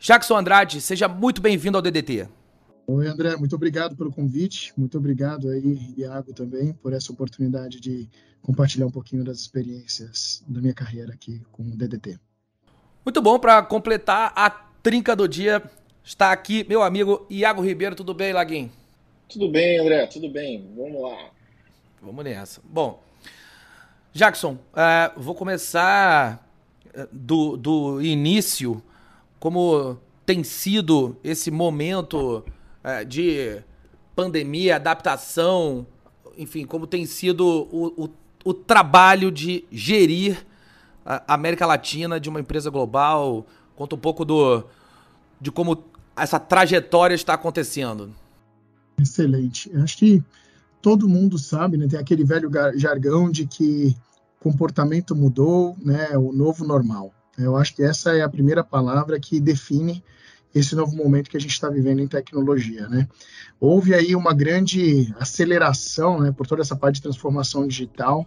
Jackson Andrade, seja muito bem-vindo ao DDT. Oi, André, muito obrigado pelo convite. Muito obrigado aí, Iago, também, por essa oportunidade de compartilhar um pouquinho das experiências da minha carreira aqui com o DDT. Muito bom, para completar a trinca do dia, está aqui meu amigo Iago Ribeiro. Tudo bem, Laguinho? Tudo bem, André, tudo bem. Vamos lá. Vamos nessa. Bom, Jackson, uh, vou começar eh, do, do início como tem sido esse momento é, de pandemia, adaptação, enfim, como tem sido o, o, o trabalho de gerir a América Latina de uma empresa global. Conta um pouco do, de como essa trajetória está acontecendo. Excelente. Acho que todo mundo sabe, né? Tem aquele velho jargão de que comportamento mudou, né? O novo normal. Eu acho que essa é a primeira palavra que define esse novo momento que a gente está vivendo em tecnologia, né? Houve aí uma grande aceleração, né, por toda essa parte de transformação digital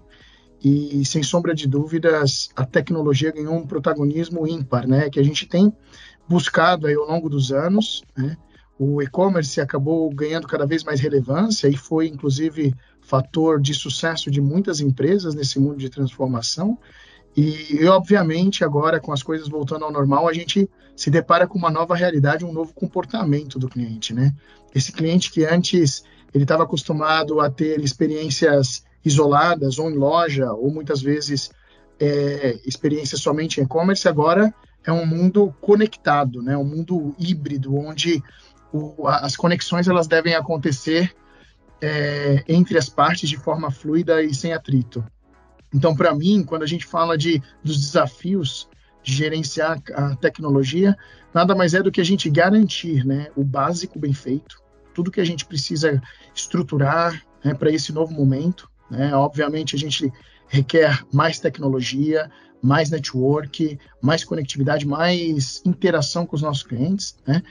e sem sombra de dúvidas a tecnologia ganhou um protagonismo ímpar, né, que a gente tem buscado aí ao longo dos anos, né? O e-commerce acabou ganhando cada vez mais relevância e foi inclusive fator de sucesso de muitas empresas nesse mundo de transformação. E, obviamente, agora com as coisas voltando ao normal, a gente se depara com uma nova realidade, um novo comportamento do cliente, né? Esse cliente que antes ele estava acostumado a ter experiências isoladas, ou em loja, ou muitas vezes é, experiências somente em e-commerce, agora é um mundo conectado, né? Um mundo híbrido, onde o, as conexões elas devem acontecer é, entre as partes de forma fluida e sem atrito. Então, para mim, quando a gente fala de, dos desafios de gerenciar a tecnologia, nada mais é do que a gente garantir né, o básico bem feito, tudo que a gente precisa estruturar né, para esse novo momento. Né? Obviamente, a gente requer mais tecnologia, mais network, mais conectividade, mais interação com os nossos clientes, né?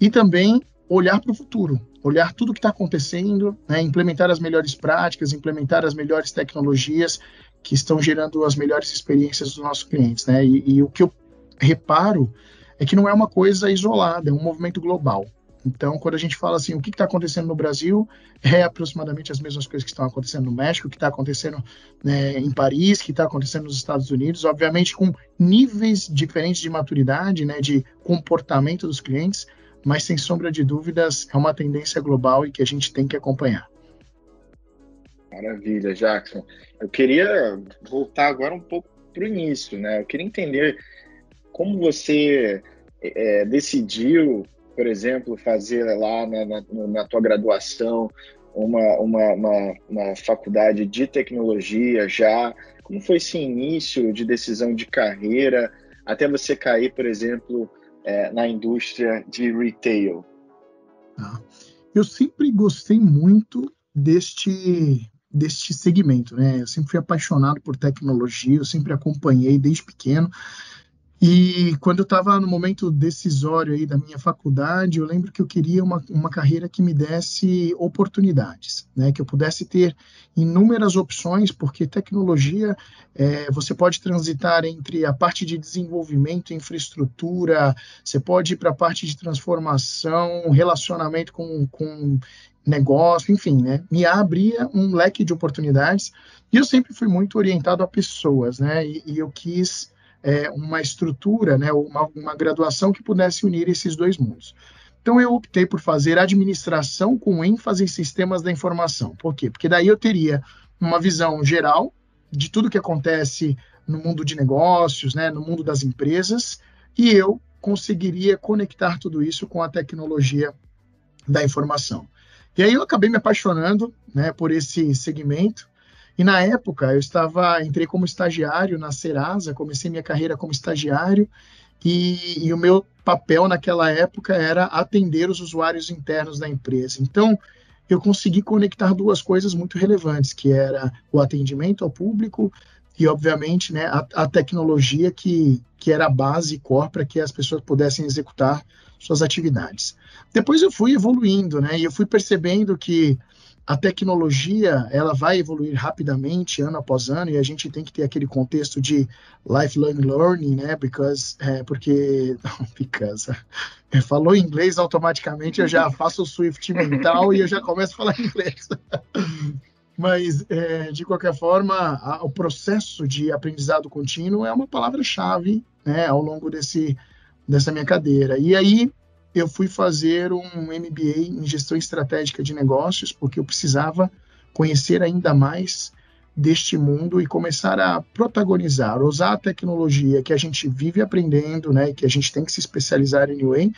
e também olhar para o futuro, olhar tudo que está acontecendo, né? implementar as melhores práticas, implementar as melhores tecnologias que estão gerando as melhores experiências dos nossos clientes, né? E, e, o que eu reparo é que não é uma coisa isolada, é um movimento global. Então, quando a gente fala assim, o que está acontecendo no Brasil, é aproximadamente as mesmas coisas que estão acontecendo no México, que está acontecendo né, em Paris, que está acontecendo nos Estados Unidos, obviamente com níveis diferentes de maturidade, né, de comportamento dos clientes, mas sem sombra de dúvidas é uma tendência global e que a gente tem que acompanhar. Maravilha, Jackson. Eu queria voltar agora um pouco para o início, né? Eu queria entender como você é, decidiu, por exemplo, fazer lá na, na, na tua graduação uma, uma, uma, uma, faculdade de tecnologia já. Como foi esse início de decisão de carreira até você cair, por exemplo, é, na indústria de retail? Ah, eu sempre gostei muito deste deste segmento, né? Eu sempre fui apaixonado por tecnologia, eu sempre acompanhei desde pequeno. E quando eu estava no momento decisório aí da minha faculdade, eu lembro que eu queria uma, uma carreira que me desse oportunidades, né? que eu pudesse ter inúmeras opções, porque tecnologia é, você pode transitar entre a parte de desenvolvimento, infraestrutura, você pode ir para a parte de transformação, relacionamento com, com negócio, enfim, né? Me abria um leque de oportunidades e eu sempre fui muito orientado a pessoas, né? E, e eu quis é, uma estrutura, né? Uma, uma graduação que pudesse unir esses dois mundos. Então eu optei por fazer administração com ênfase em sistemas da informação. Por quê? Porque daí eu teria uma visão geral de tudo que acontece no mundo de negócios, né, no mundo das empresas, e eu conseguiria conectar tudo isso com a tecnologia da informação. E aí eu acabei me apaixonando né, por esse segmento. E na época eu estava, entrei como estagiário na Serasa, comecei minha carreira como estagiário e, e o meu papel naquela época era atender os usuários internos da empresa. Então, eu consegui conectar duas coisas muito relevantes, que era o atendimento ao público e, obviamente, né, a, a tecnologia que, que era a base core para que as pessoas pudessem executar suas atividades. Depois eu fui evoluindo, né, e eu fui percebendo que a tecnologia ela vai evoluir rapidamente ano após ano e a gente tem que ter aquele contexto de lifelong learning, né? Because, é, porque não, because é, falou inglês automaticamente eu já faço o Swift mental e eu já começo a falar inglês. Mas é, de qualquer forma, a, o processo de aprendizado contínuo é uma palavra-chave, né? Ao longo desse dessa minha cadeira. E aí eu fui fazer um MBA em gestão estratégica de negócios, porque eu precisava conhecer ainda mais deste mundo e começar a protagonizar, usar a tecnologia que a gente vive aprendendo, né, que a gente tem que se especializar UA,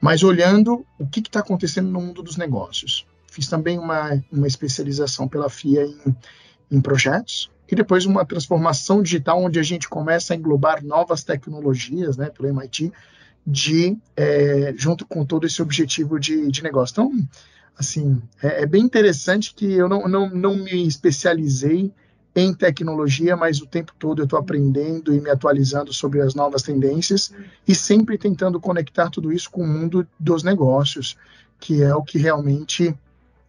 mas olhando o que está acontecendo no mundo dos negócios. Fiz também uma, uma especialização pela FIA em, em projetos e depois uma transformação digital onde a gente começa a englobar novas tecnologias, né, pelo MIT, de é, junto com todo esse objetivo de, de negócio. Então, assim, é, é, bem interessante que eu não, não, não me especializei em tecnologia, mas o tempo todo eu estou aprendendo e me atualizando sobre as novas tendências e sempre tentando conectar tudo isso com o mundo dos negócios, que é o que realmente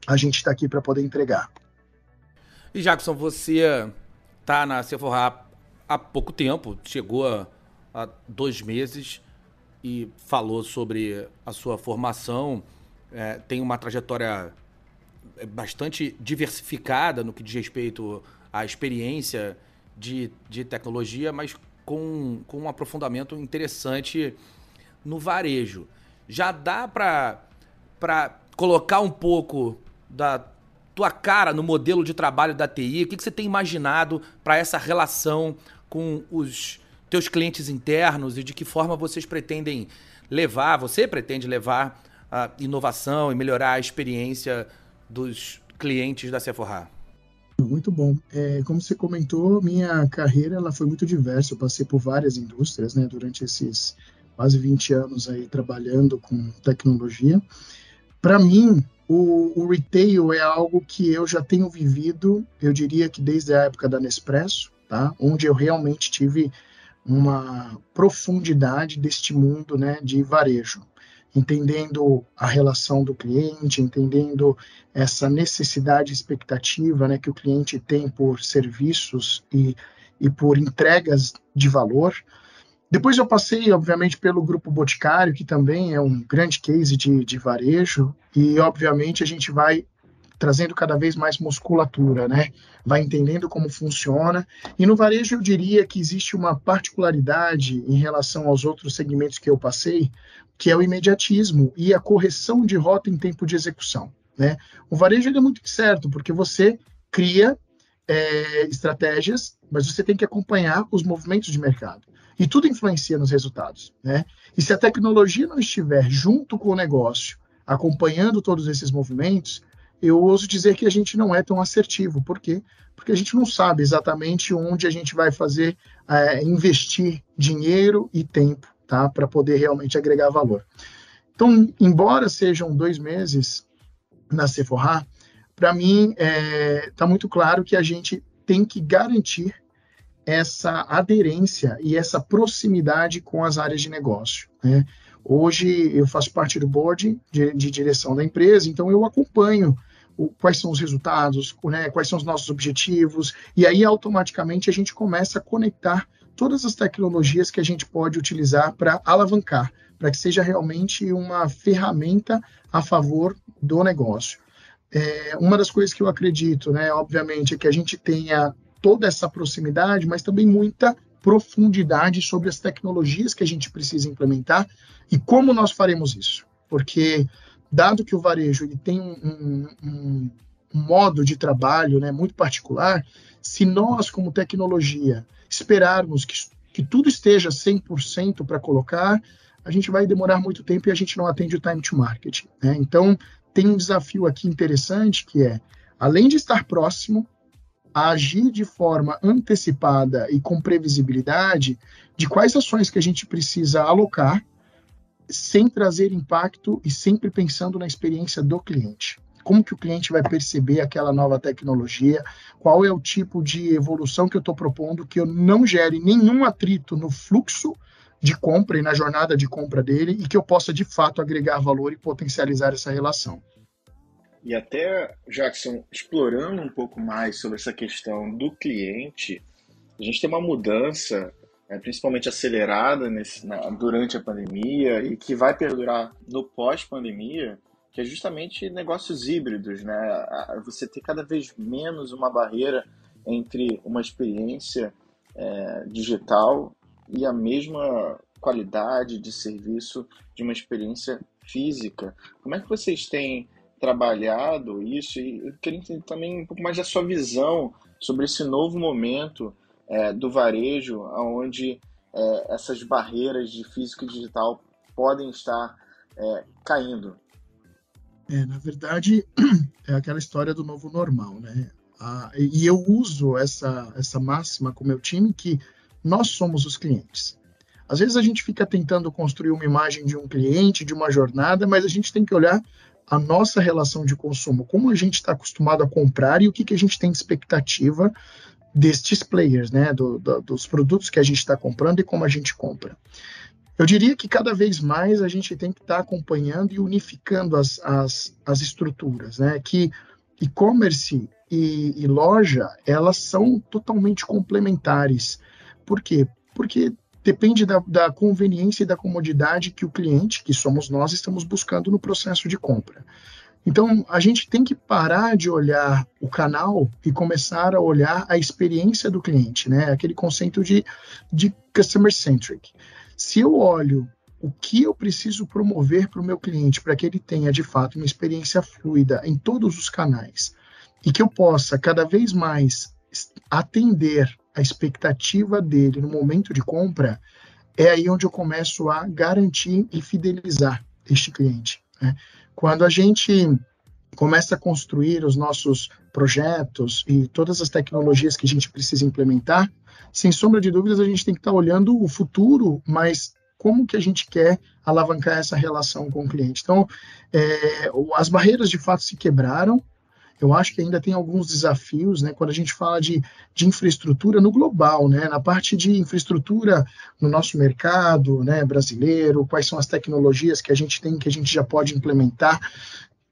a gente está aqui para poder entregar. E Jackson, você está na Sephora há pouco tempo, chegou há dois meses e falou sobre a sua formação. É, tem uma trajetória é, bastante diversificada no que diz respeito à experiência de, de tecnologia, mas com, com um aprofundamento interessante no varejo. Já dá para colocar um pouco da tua cara no modelo de trabalho da TI? O que, que você tem imaginado para essa relação com os teus clientes internos e de que forma vocês pretendem levar, você pretende levar a inovação e melhorar a experiência dos clientes da Sephora? Muito bom. É, como você comentou, minha carreira ela foi muito diversa. Eu passei por várias indústrias, né, durante esses quase 20 anos aí trabalhando com tecnologia. Para mim, o, o, retail é algo que eu já tenho vivido, eu diria que desde a época da Nespresso, tá? Onde eu realmente tive uma profundidade deste mundo né, de varejo, entendendo a relação do cliente, entendendo essa necessidade expectativa né, que o cliente tem por serviços e, e por entregas de valor. Depois eu passei, obviamente, pelo Grupo Boticário, que também é um grande case de, de varejo, e, obviamente, a gente vai trazendo cada vez mais musculatura, né? Vai entendendo como funciona. E no varejo eu diria que existe uma particularidade em relação aos outros segmentos que eu passei, que é o imediatismo e a correção de rota em tempo de execução, né? O varejo é muito certo, porque você cria é, estratégias, mas você tem que acompanhar os movimentos de mercado. E tudo influencia nos resultados, né? E se a tecnologia não estiver junto com o negócio, acompanhando todos esses movimentos, eu ouso dizer que a gente não é tão assertivo. Por quê? Porque a gente não sabe exatamente onde a gente vai fazer, é, investir dinheiro e tempo, tá? Para poder realmente agregar valor. Então, embora sejam dois meses na Sephora, para mim está é, tá muito claro que a gente tem que garantir essa aderência e essa proximidade com as áreas de negócio. Né? Hoje eu faço parte do board de, de direção da empresa, então eu acompanho o, quais são os resultados, né, quais são os nossos objetivos, e aí automaticamente a gente começa a conectar todas as tecnologias que a gente pode utilizar para alavancar, para que seja realmente uma ferramenta a favor do negócio. É, uma das coisas que eu acredito, né, obviamente, é que a gente tenha toda essa proximidade, mas também muita profundidade sobre as tecnologias que a gente precisa implementar e como nós faremos isso. Porque, dado que o varejo ele tem um, um, um modo de trabalho né, muito particular, se nós, como tecnologia, esperarmos que, que tudo esteja 100% para colocar, a gente vai demorar muito tempo e a gente não atende o time to market. Né? Então, tem um desafio aqui interessante que é, além de estar próximo, agir de forma antecipada e com previsibilidade de quais ações que a gente precisa alocar sem trazer impacto e sempre pensando na experiência do cliente. Como que o cliente vai perceber aquela nova tecnologia? Qual é o tipo de evolução que eu estou propondo que eu não gere nenhum atrito no fluxo de compra e na jornada de compra dele e que eu possa de fato agregar valor e potencializar essa relação. E até, Jackson, explorando um pouco mais sobre essa questão do cliente, a gente tem uma mudança, é, principalmente acelerada nesse, na, durante a pandemia e que vai perdurar no pós-pandemia, que é justamente negócios híbridos, né? Você ter cada vez menos uma barreira entre uma experiência é, digital e a mesma qualidade de serviço de uma experiência física. Como é que vocês têm trabalhado isso e eu queria entender também um pouco mais da sua visão sobre esse novo momento é, do varejo, onde é, essas barreiras de físico e digital podem estar é, caindo. É, na verdade, é aquela história do novo normal, né? Ah, e eu uso essa, essa máxima com meu time que nós somos os clientes. Às vezes a gente fica tentando construir uma imagem de um cliente, de uma jornada, mas a gente tem que olhar a nossa relação de consumo, como a gente está acostumado a comprar e o que, que a gente tem de expectativa destes players, né, do, do, dos produtos que a gente está comprando e como a gente compra. Eu diria que cada vez mais a gente tem que estar tá acompanhando e unificando as, as, as estruturas, né, que e-commerce e, e loja, elas são totalmente complementares. Por quê? Porque depende da, da, conveniência e da comodidade que o cliente, que somos nós, estamos buscando no processo de compra. Então, a gente tem que parar de olhar o canal e começar a olhar a experiência do cliente, né? Aquele conceito de, de customer centric. Se eu olho o que eu preciso promover para o meu cliente para que ele tenha de fato uma experiência fluida em todos os canais e que eu possa cada vez mais atender a expectativa dele no momento de compra, é aí onde eu começo a garantir e fidelizar este cliente. Né? Quando a gente começa a construir os nossos projetos e todas as tecnologias que a gente precisa implementar, sem sombra de dúvidas, a gente tem que estar olhando o futuro, mas como que a gente quer alavancar essa relação com o cliente. Então, é, as barreiras de fato se quebraram, eu acho que ainda tem alguns desafios, né, quando a gente fala de, de infraestrutura no global, né, na parte de infraestrutura no nosso mercado, né, brasileiro, quais são as tecnologias que a gente tem que a gente já pode implementar.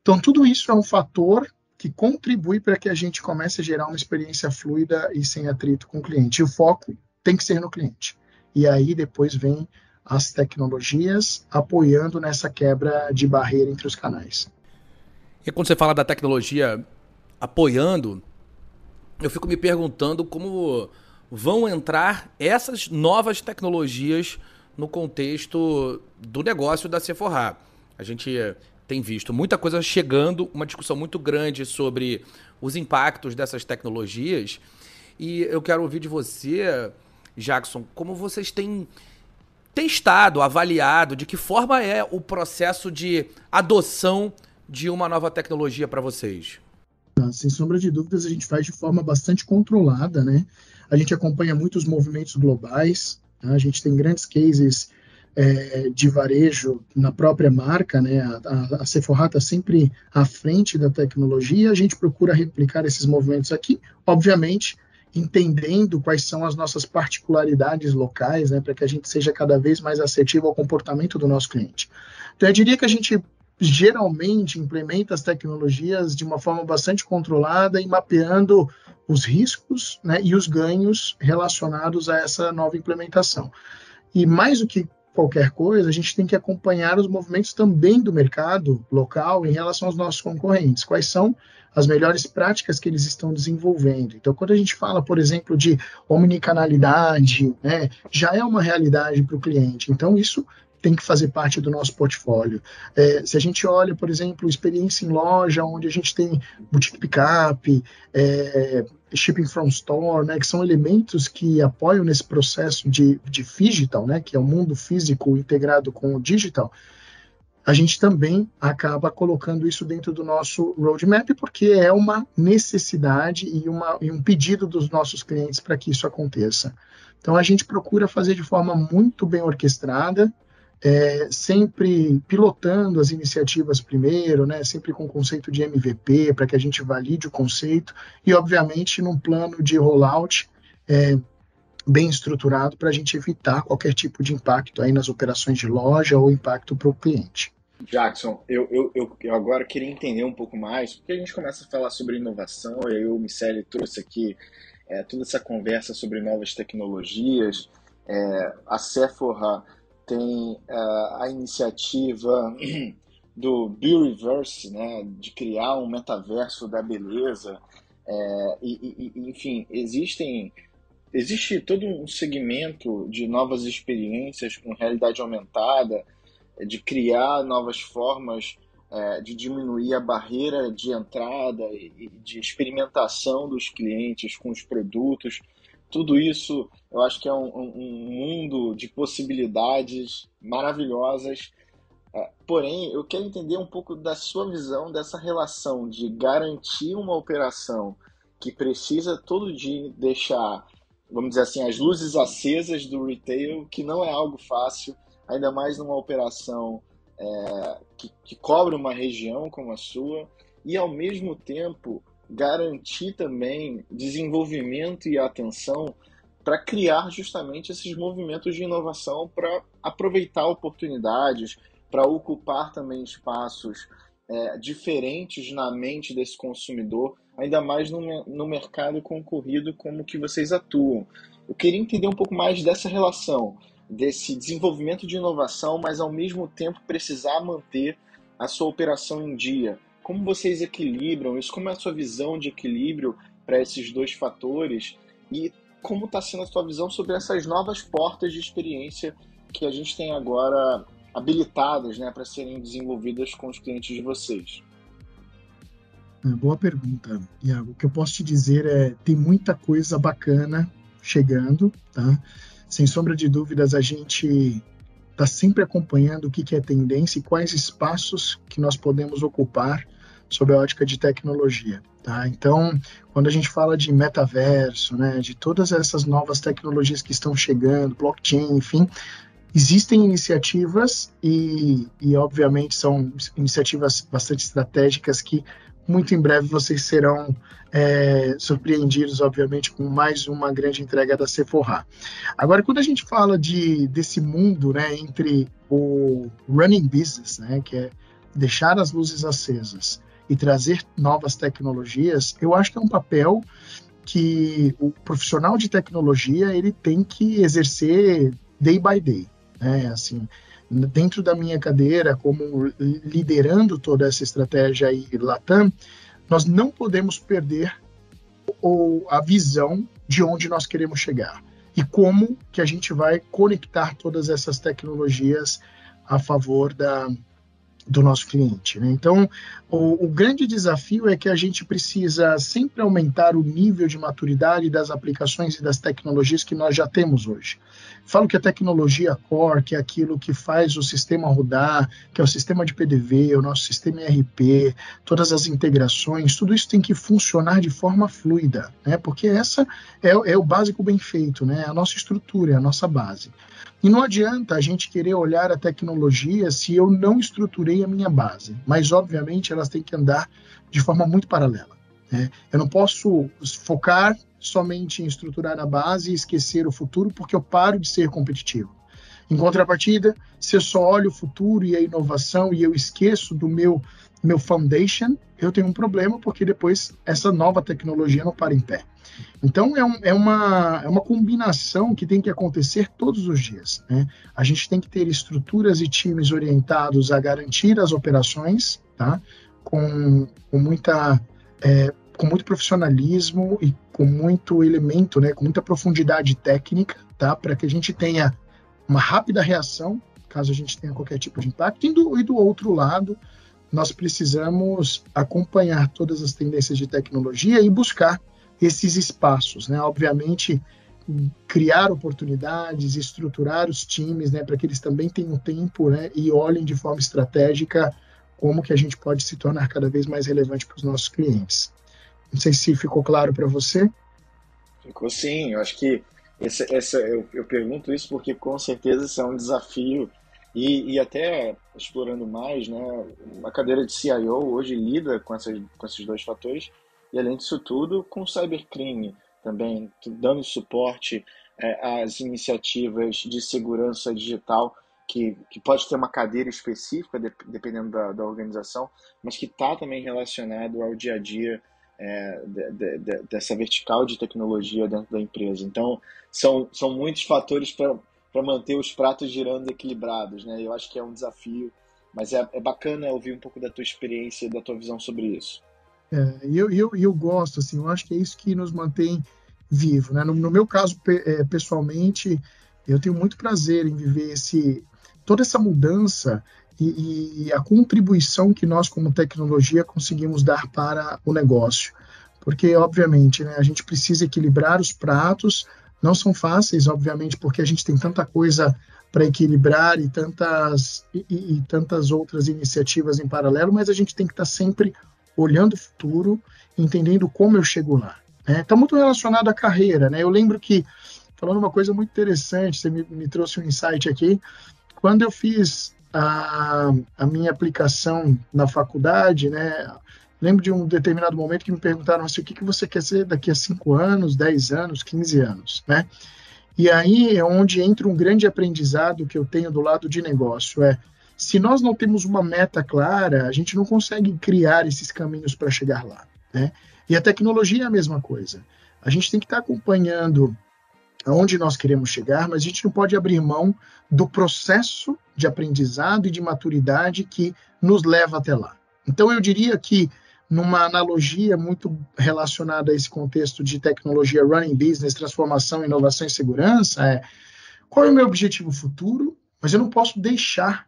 Então, tudo isso é um fator que contribui para que a gente comece a gerar uma experiência fluida e sem atrito com o cliente. E o foco tem que ser no cliente. E aí depois vem as tecnologias apoiando nessa quebra de barreira entre os canais. E quando você fala da tecnologia apoiando, eu fico me perguntando como vão entrar essas novas tecnologias no contexto do negócio da Sephora. A gente tem visto muita coisa chegando, uma discussão muito grande sobre os impactos dessas tecnologias. E eu quero ouvir de você, Jackson, como vocês têm testado, avaliado, de que forma é o processo de adoção de uma nova tecnologia para vocês? Sem sombra de dúvidas, a gente faz de forma bastante controlada, né? A gente acompanha muitos movimentos globais, tá? a gente tem grandes cases é, de varejo na própria marca, né? A, a, a Sephora está sempre à frente da tecnologia, a gente procura replicar esses movimentos aqui, obviamente entendendo quais são as nossas particularidades locais, né, para que a gente seja cada vez mais assertivo ao comportamento do nosso cliente. Então, eu diria que a gente geralmente implementa as tecnologias de uma forma bastante controlada e mapeando os riscos né, e os ganhos relacionados a essa nova implementação. E mais do que qualquer coisa, a gente tem que acompanhar os movimentos também do mercado local em relação aos nossos concorrentes. Quais são as melhores práticas que eles estão desenvolvendo. Então, quando a gente fala, por exemplo, de omnicanalidade, né, já é uma realidade para o cliente. Então, isso tem que fazer parte do nosso portfólio. É, se a gente olha, por exemplo, experiência em loja, onde a gente tem boutique pickup, é, shipping from store, né, que são elementos que apoiam nesse processo de, de digital, né, que é o mundo físico integrado com o digital, a gente também acaba colocando isso dentro do nosso roadmap, porque é uma necessidade e, uma, e um pedido dos nossos clientes para que isso aconteça. Então, a gente procura fazer de forma muito bem orquestrada, é, sempre pilotando as iniciativas primeiro, né, sempre com o conceito de MVP, para que a gente valide o conceito, e, obviamente, num plano de rollout é, bem estruturado para a gente evitar qualquer tipo de impacto aí nas operações de loja ou impacto para o cliente. Jackson, eu, eu, eu, eu, agora queria entender um pouco mais, porque a gente começa a falar sobre inovação, e aí o Miceli trouxe aqui é, toda essa conversa sobre novas tecnologias. É, a Sephora tem é, a iniciativa do Reverse, né, de criar um metaverso da beleza. É, e, e, enfim, existem existe todo um segmento de novas experiências com realidade aumentada, de criar novas formas é, de diminuir a barreira de entrada e de experimentação dos clientes com os produtos. Tudo isso eu acho que é um, um mundo de possibilidades maravilhosas. É, porém, eu quero entender um pouco da sua visão dessa relação de garantir uma operação que precisa todo dia deixar, vamos dizer assim, as luzes acesas do retail, que não é algo fácil, ainda mais numa operação é, que, que cobre uma região como a sua, e ao mesmo tempo garantir também desenvolvimento e atenção para criar justamente esses movimentos de inovação para aproveitar oportunidades, para ocupar também espaços é, diferentes na mente desse consumidor, ainda mais no, no mercado concorrido como que vocês atuam. Eu queria entender um pouco mais dessa relação desse desenvolvimento de inovação, mas ao mesmo tempo precisar manter a sua operação em dia. Como vocês equilibram isso? Como é a sua visão de equilíbrio para esses dois fatores? E como está sendo a sua visão sobre essas novas portas de experiência que a gente tem agora habilitadas né, para serem desenvolvidas com os clientes de vocês? É, boa pergunta, Iago. O que eu posso te dizer é tem muita coisa bacana chegando, tá? sem sombra de dúvidas, a gente está sempre acompanhando o que, que é tendência e quais espaços que nós podemos ocupar sob a ótica de tecnologia. Tá? Então, quando a gente fala de metaverso, né, de todas essas novas tecnologias que estão chegando, blockchain, enfim, existem iniciativas e, e obviamente, são iniciativas bastante estratégicas que muito em breve vocês serão é, surpreendidos, obviamente, com mais uma grande entrega da Sephora. Agora, quando a gente fala de, desse mundo né, entre o running business, né, que é deixar as luzes acesas e trazer novas tecnologias, eu acho que é um papel que o profissional de tecnologia ele tem que exercer day by day. Né? Assim, dentro da minha cadeira, como liderando toda essa estratégia aí Latam, nós não podemos perder ou a visão de onde nós queremos chegar e como que a gente vai conectar todas essas tecnologias a favor da, do nosso cliente. Né? Então, o, o, grande desafio é que a gente precisa sempre aumentar o nível de maturidade das aplicações e das tecnologias que nós já temos hoje. Falo que a tecnologia core, que é aquilo que faz o sistema rodar, que é o sistema de PDV, o nosso sistema ERP, todas as integrações, tudo isso tem que funcionar de forma fluida, né? porque essa é, é o básico bem feito, né? A nossa estrutura, é a nossa base. E não adianta a gente querer olhar a tecnologia se eu não estruturei a minha base. Mas, obviamente, elas têm que andar de forma muito paralela. Né? Eu não posso focar somente em estruturar a base e esquecer o futuro, porque eu paro de ser competitivo. Em contrapartida, se eu só olho o futuro e a inovação e eu esqueço do meu meu foundation, eu tenho um problema porque depois essa nova tecnologia não para em pé. Então, é, um, é, uma, é uma combinação que tem que acontecer todos os dias. Né? A gente tem que ter estruturas e times orientados a garantir as operações, tá? com, com, muita, é, com muito profissionalismo e com muito elemento, né? com muita profundidade técnica, tá? para que a gente tenha uma rápida reação, caso a gente tenha qualquer tipo de impacto. E do, e do outro lado, nós precisamos acompanhar todas as tendências de tecnologia e buscar esses espaços, né? Obviamente, criar oportunidades, estruturar os times, né, para que eles também tenham tempo, né, e olhem de forma estratégica como que a gente pode se tornar cada vez mais relevante para os nossos clientes. Não sei se ficou claro para você. Ficou sim. Eu acho que essa, eu, eu, pergunto isso porque com certeza isso é um desafio e, e até explorando mais, né, a cadeira de CIO hoje lida com, essas, com esses dois fatores e além disso tudo com cybercrime também, dando suporte é, às iniciativas de segurança digital que, que pode ter uma cadeira específica, de, dependendo da, da organização, mas que está também relacionado ao dia a dia é, de, de, dessa vertical de tecnologia dentro da empresa. Então, são, são muitos fatores para manter os pratos girando equilibrados. Né? Eu acho que é um desafio, mas é, é bacana ouvir um pouco da tua experiência e da tua visão sobre isso. É, eu, eu, eu gosto, assim, eu acho que é isso que nos mantém vivo. Né? No, no meu caso, é, pessoalmente, eu tenho muito prazer em viver esse, toda essa mudança e, e, a contribuição que nós, como tecnologia, conseguimos dar para o negócio. Porque, obviamente, né, a gente precisa equilibrar os pratos, não são fáceis, obviamente, porque a gente tem tanta coisa para equilibrar e tantas, e, e, tantas outras iniciativas em paralelo, mas a gente tem que estar sempre olhando o futuro, entendendo como eu chego lá. Está né? Tá muito relacionado à carreira. Né? Eu lembro que, falando uma coisa muito interessante, você me, me trouxe um insight aqui, quando eu fiz a, a minha aplicação na faculdade, né, lembro de um determinado momento que me perguntaram assim, o que, que você quer ser daqui a 5 anos, 10 anos, 15 anos, né? E aí é onde entra um grande aprendizado que eu tenho do lado de negócio, é se nós não temos uma meta clara, a gente não consegue criar esses caminhos para chegar lá, né? E a tecnologia é a mesma coisa. A gente tem que estar tá acompanhando aonde nós queremos chegar, mas a gente não pode abrir mão do processo de aprendizado e de maturidade que nos leva até lá. Então, eu diria que, numa analogia muito relacionada a esse contexto de tecnologia running business, transformação, inovação e segurança, é qual é o meu objetivo futuro, mas eu não posso deixar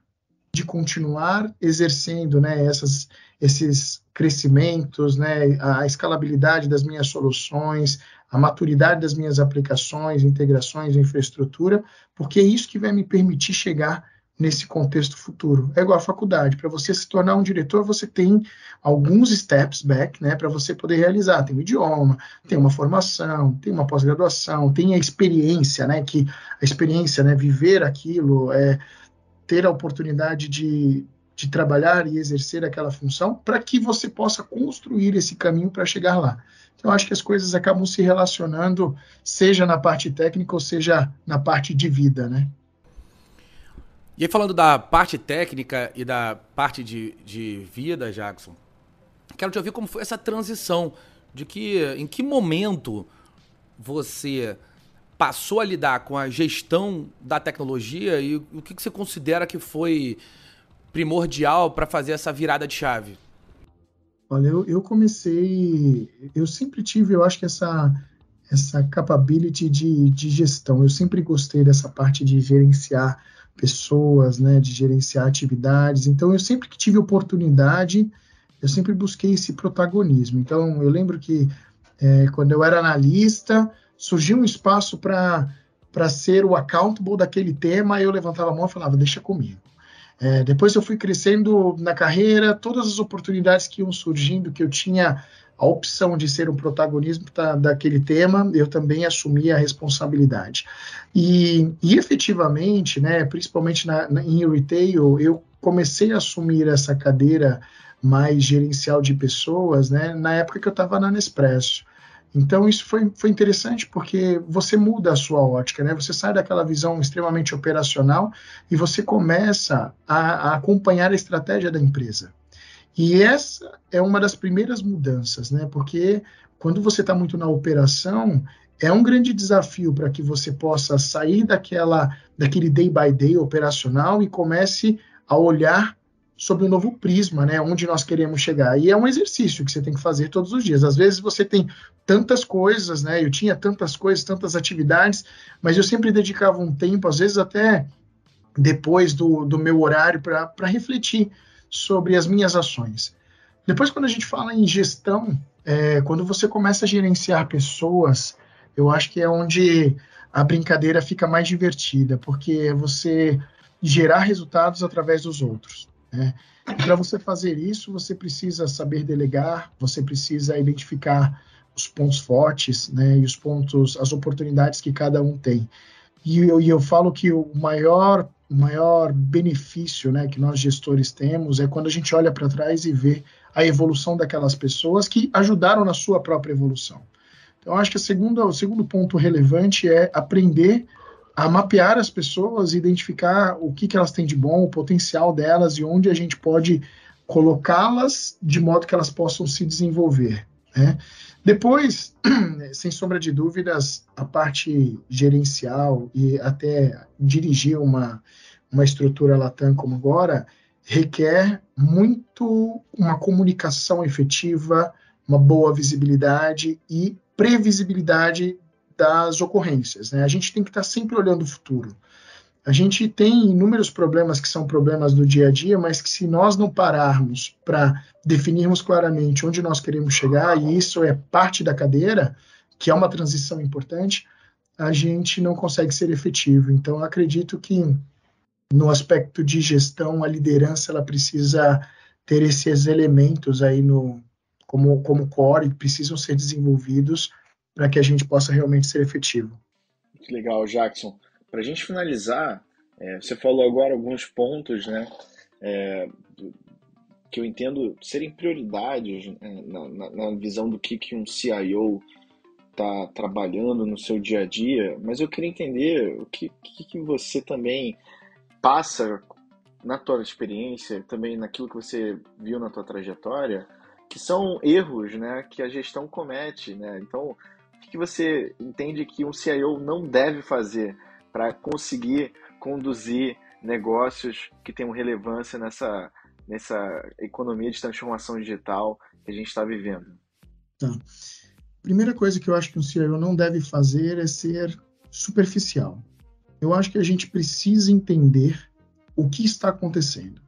de continuar exercendo né, essas, esses crescimentos, né, a escalabilidade das minhas soluções, a maturidade das minhas aplicações, integrações, infraestrutura, porque é isso que vai me permitir chegar nesse contexto futuro. É igual a faculdade, para você se tornar um diretor, você tem alguns steps back, né, para você poder realizar. Tem o idioma, tem uma formação, tem uma pós-graduação, tem a experiência, né, que a experiência, né, viver aquilo, é ter a oportunidade de, de trabalhar e exercer aquela função, para que você possa construir esse caminho para chegar lá. Então, acho que as coisas acabam se relacionando, seja na parte técnica ou seja na parte de vida, né? E aí, falando da parte técnica e da parte de, de vida, Jackson, quero te ouvir como foi essa transição, de que em que momento você passou a lidar com a gestão da tecnologia e o que, que você considera que foi primordial para fazer essa virada de chave? Olha, eu, eu comecei, eu sempre tive, eu acho que essa essa capability de, de gestão. Eu sempre gostei dessa parte de gerenciar pessoas, né, de gerenciar atividades. Então, eu sempre que tive oportunidade, eu sempre busquei esse protagonismo. Então, eu lembro que é, quando eu era analista, surgiu um espaço para ser o accountable daquele tema, eu levantava a mão e falava, deixa comigo. É, depois eu fui crescendo na carreira, todas as oportunidades que iam surgindo, que eu tinha a opção de ser um protagonismo da, daquele tema, eu também assumi a responsabilidade. E, e efetivamente, né, principalmente na, na, em retail, eu comecei a assumir essa cadeira mais gerencial de pessoas né, na época que eu estava na Nespresso. Então isso foi, foi interessante porque você muda a sua ótica, né? Você sai daquela visão extremamente operacional e você começa a, a acompanhar a estratégia da empresa. E essa é uma das primeiras mudanças, né? Porque quando você está muito na operação, é um grande desafio para que você possa sair daquela, daquele day by day operacional e comece a olhar sobre um novo prisma, né, onde nós queremos chegar. E é um exercício que você tem que fazer todos os dias. Às vezes você tem tantas coisas, né, eu tinha tantas coisas, tantas atividades, mas eu sempre dedicava um tempo, às vezes até depois do, do meu horário, para refletir sobre as minhas ações. Depois, quando a gente fala em gestão, é, quando você começa a gerenciar pessoas, eu acho que é onde a brincadeira fica mais divertida, porque é você gerar resultados através dos outros. Né? Para você fazer isso, você precisa saber delegar, você precisa identificar os pontos fortes, né, e os pontos, as oportunidades que cada um tem. E eu, e eu falo que o maior, maior benefício, né, que nós gestores temos é quando a gente olha para trás e vê a evolução daquelas pessoas que ajudaram na sua própria evolução. Então, acho que a segunda, o segundo ponto relevante é aprender a mapear as pessoas, identificar o que, que elas têm de bom, o potencial delas e onde a gente pode colocá-las de modo que elas possam se desenvolver. Né? Depois, sem sombra de dúvidas, a parte gerencial e até dirigir uma, uma estrutura Latam como agora requer muito uma comunicação efetiva, uma boa visibilidade e previsibilidade das ocorrências. Né? A gente tem que estar sempre olhando o futuro. A gente tem inúmeros problemas que são problemas do dia a dia, mas que se nós não pararmos para definirmos claramente onde nós queremos chegar, e isso é parte da cadeira, que é uma transição importante, a gente não consegue ser efetivo. Então, acredito que no aspecto de gestão, a liderança ela precisa ter esses elementos aí no como como core, que precisam ser desenvolvidos para que a gente possa realmente ser efetivo. Que legal, Jackson. Para a gente finalizar, é, você falou agora alguns pontos, né, é, que eu entendo serem prioridades né, na, na, visão do que, que um CIO está trabalhando no seu dia a dia, mas eu queria entender o que, que, que você também passa na tua experiência, também naquilo que você viu na tua trajetória, que são erros né, que a gestão comete. Né? Então, o que você entende que um CIO não deve fazer para conseguir conduzir negócios que tenham relevância nessa, nessa economia de transformação digital que a gente está vivendo? Tá. Primeira coisa que eu acho que um CIO não deve fazer é ser superficial. Eu acho que a gente precisa entender o que está acontecendo,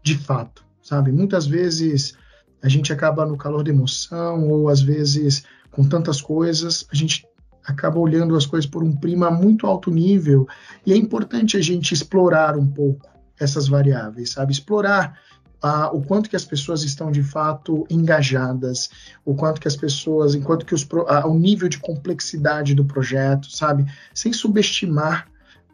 de fato, sabe? Muitas vezes a gente acaba no calor da emoção, ou às vezes com tantas coisas, a gente acaba olhando as coisas por um prima muito alto nível e é importante a gente explorar um pouco essas variáveis, sabe? Explorar ah, o quanto que as pessoas estão de fato engajadas, o quanto que as pessoas, enquanto que os, ah, o nível de complexidade do projeto, sabe? Sem subestimar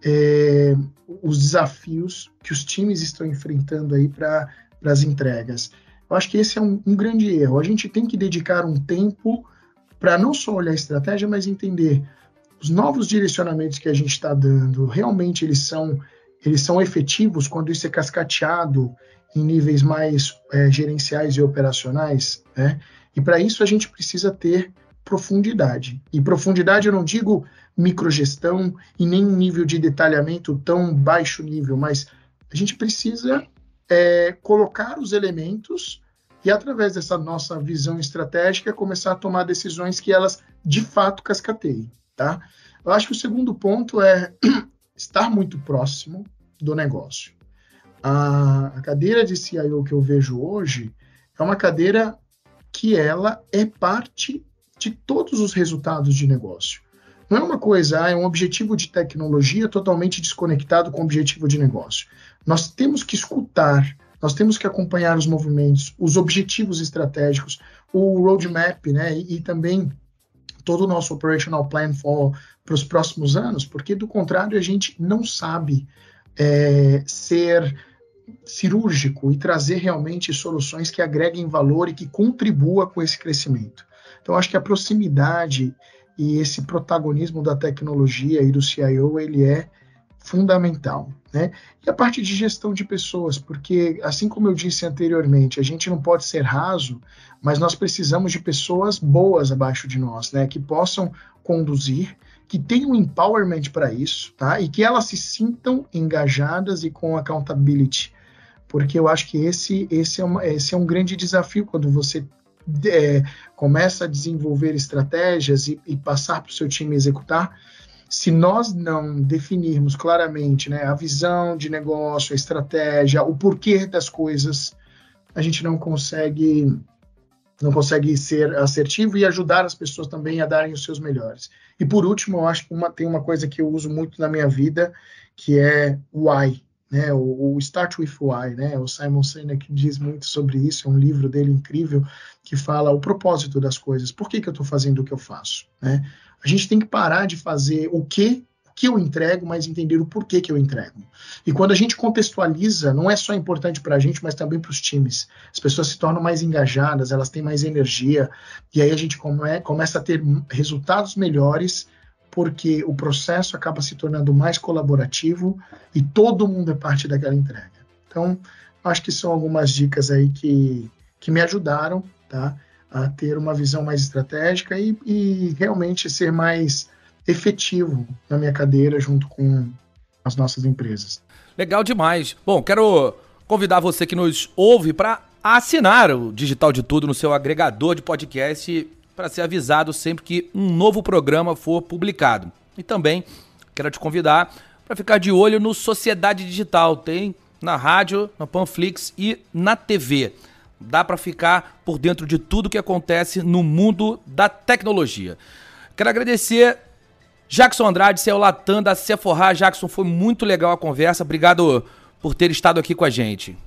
é, os desafios que os times estão enfrentando aí para as entregas. Eu acho que esse é um, um grande erro. A gente tem que dedicar um tempo para não só olhar a estratégia, mas entender os novos direcionamentos que a gente está dando, realmente eles são, eles são efetivos quando isso é cascateado em níveis mais é, gerenciais e operacionais, né? E para isso a gente precisa ter profundidade. E profundidade eu não digo microgestão e nem um nível de detalhamento tão baixo nível, mas a gente precisa é, colocar os elementos e através dessa nossa visão estratégica começar a tomar decisões que elas de fato cascateiem, tá? Eu acho que o segundo ponto é estar muito próximo do negócio. A, a cadeira de CIO que eu vejo hoje é uma cadeira que ela é parte de todos os resultados de negócio. Não é uma coisa, ah, é um objetivo de tecnologia totalmente desconectado com o objetivo de negócio. Nós temos que escutar nós temos que acompanhar os movimentos, os objetivos estratégicos, o roadmap, né, e, e também todo o nosso operational plan para os próximos anos, porque do contrário a gente não sabe é, ser cirúrgico e trazer realmente soluções que agreguem valor e que contribua com esse crescimento. Então acho que a proximidade e esse protagonismo da tecnologia e do CIO ele é fundamental. Né? E a parte de gestão de pessoas, porque, assim como eu disse anteriormente, a gente não pode ser raso, mas nós precisamos de pessoas boas abaixo de nós, né? que possam conduzir, que tenham empowerment para isso, tá? e que elas se sintam engajadas e com accountability. Porque eu acho que esse, esse, é, uma, esse é um grande desafio quando você é, começa a desenvolver estratégias e, e passar para o seu time executar se nós não definirmos claramente né, a visão de negócio, a estratégia, o porquê das coisas, a gente não consegue não consegue ser assertivo e ajudar as pessoas também a darem os seus melhores. E por último, eu acho que uma, tem uma coisa que eu uso muito na minha vida, que é o why, né? O, o Start with Why, né? O Simon Sinek diz muito sobre isso, é um livro dele incrível que fala o propósito das coisas. Por que, que eu estou fazendo o que eu faço, né? A gente tem que parar de fazer o que que eu entrego, mas entender o porquê que eu entrego. E quando a gente contextualiza, não é só importante para a gente, mas também para os times. As pessoas se tornam mais engajadas, elas têm mais energia, e aí a gente come, começa a ter resultados melhores, porque o processo acaba se tornando mais colaborativo e todo mundo é parte daquela entrega. Então, acho que são algumas dicas aí que, que me ajudaram tá, a ter uma visão mais estratégica e, e realmente ser mais efetivo na minha cadeira junto com as nossas empresas. Legal demais. Bom, quero convidar você que nos ouve para assinar o Digital de Tudo no seu agregador de podcast para ser avisado sempre que um novo programa for publicado. E também quero te convidar para ficar de olho no Sociedade Digital. Tem na rádio, na Panflix e na TV. Dá para ficar por dentro de tudo que acontece no mundo da tecnologia. Quero agradecer Jackson Andrade, seu Latam da Sephora. Jackson, foi muito legal a conversa. Obrigado por ter estado aqui com a gente.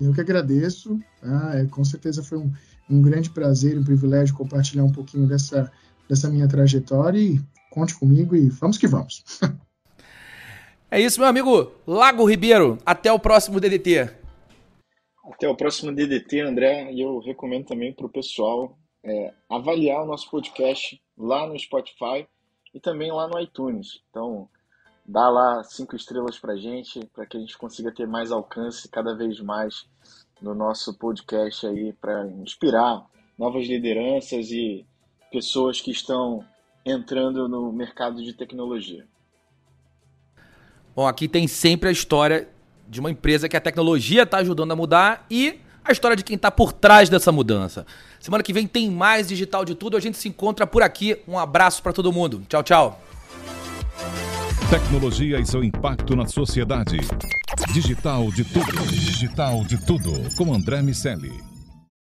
Eu que agradeço. Ah, é, com certeza foi um, um grande prazer, um privilégio compartilhar um pouquinho dessa, dessa minha trajetória. E conte comigo e vamos que vamos. é isso, meu amigo Lago Ribeiro. Até o próximo DDT. Até o próximo DDT, André. E eu recomendo também para o pessoal é, avaliar o nosso podcast lá no Spotify e também lá no iTunes. Então, dá lá cinco estrelas para gente, para que a gente consiga ter mais alcance cada vez mais no nosso podcast aí, para inspirar novas lideranças e pessoas que estão entrando no mercado de tecnologia. Bom, aqui tem sempre a história de uma empresa que a tecnologia está ajudando a mudar e a história de quem está por trás dessa mudança. Semana que vem tem mais digital de tudo. A gente se encontra por aqui. Um abraço para todo mundo. Tchau, tchau. Tecnologia e seu impacto na sociedade. Digital de tudo. Digital de tudo. Com André Miscelli.